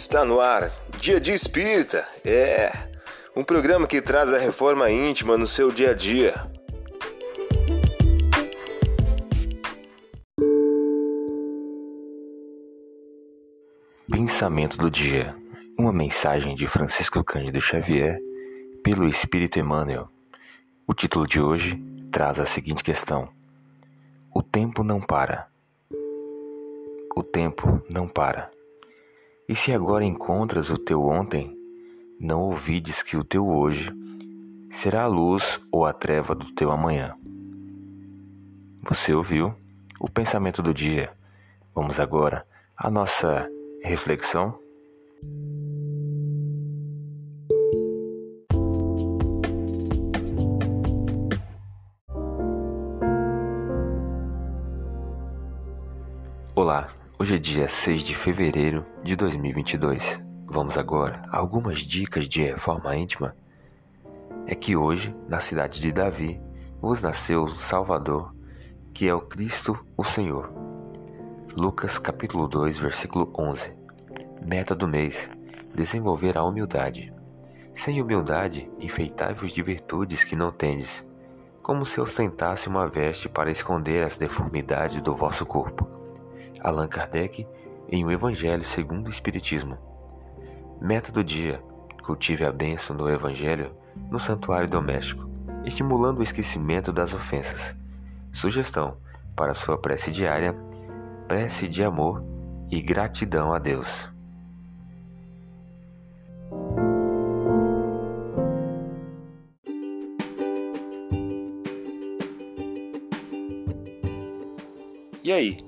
Está no ar, Dia de Espírita. É um programa que traz a reforma íntima no seu dia a dia. Pensamento do dia. Uma mensagem de Francisco Cândido Xavier pelo Espírito Emmanuel. O título de hoje traz a seguinte questão: O tempo não para. O tempo não para. E se agora encontras o teu ontem, não ouvides que o teu hoje será a luz ou a treva do teu amanhã. Você ouviu o pensamento do dia. Vamos agora à nossa reflexão. Olá, hoje é dia 6 de fevereiro de 2022. Vamos agora a algumas dicas de reforma íntima. É que hoje, na cidade de Davi, vos nasceu o Salvador, que é o Cristo, o Senhor. Lucas capítulo 2, versículo 11. Meta do mês: desenvolver a humildade. Sem humildade, enfeitai-vos de virtudes que não tendes, como se ostentasse uma veste para esconder as deformidades do vosso corpo. Allan Kardec em O Evangelho segundo o Espiritismo. Meta do dia: cultive a bênção do Evangelho no santuário doméstico, estimulando o esquecimento das ofensas. Sugestão para sua prece diária: prece de amor e gratidão a Deus. E aí,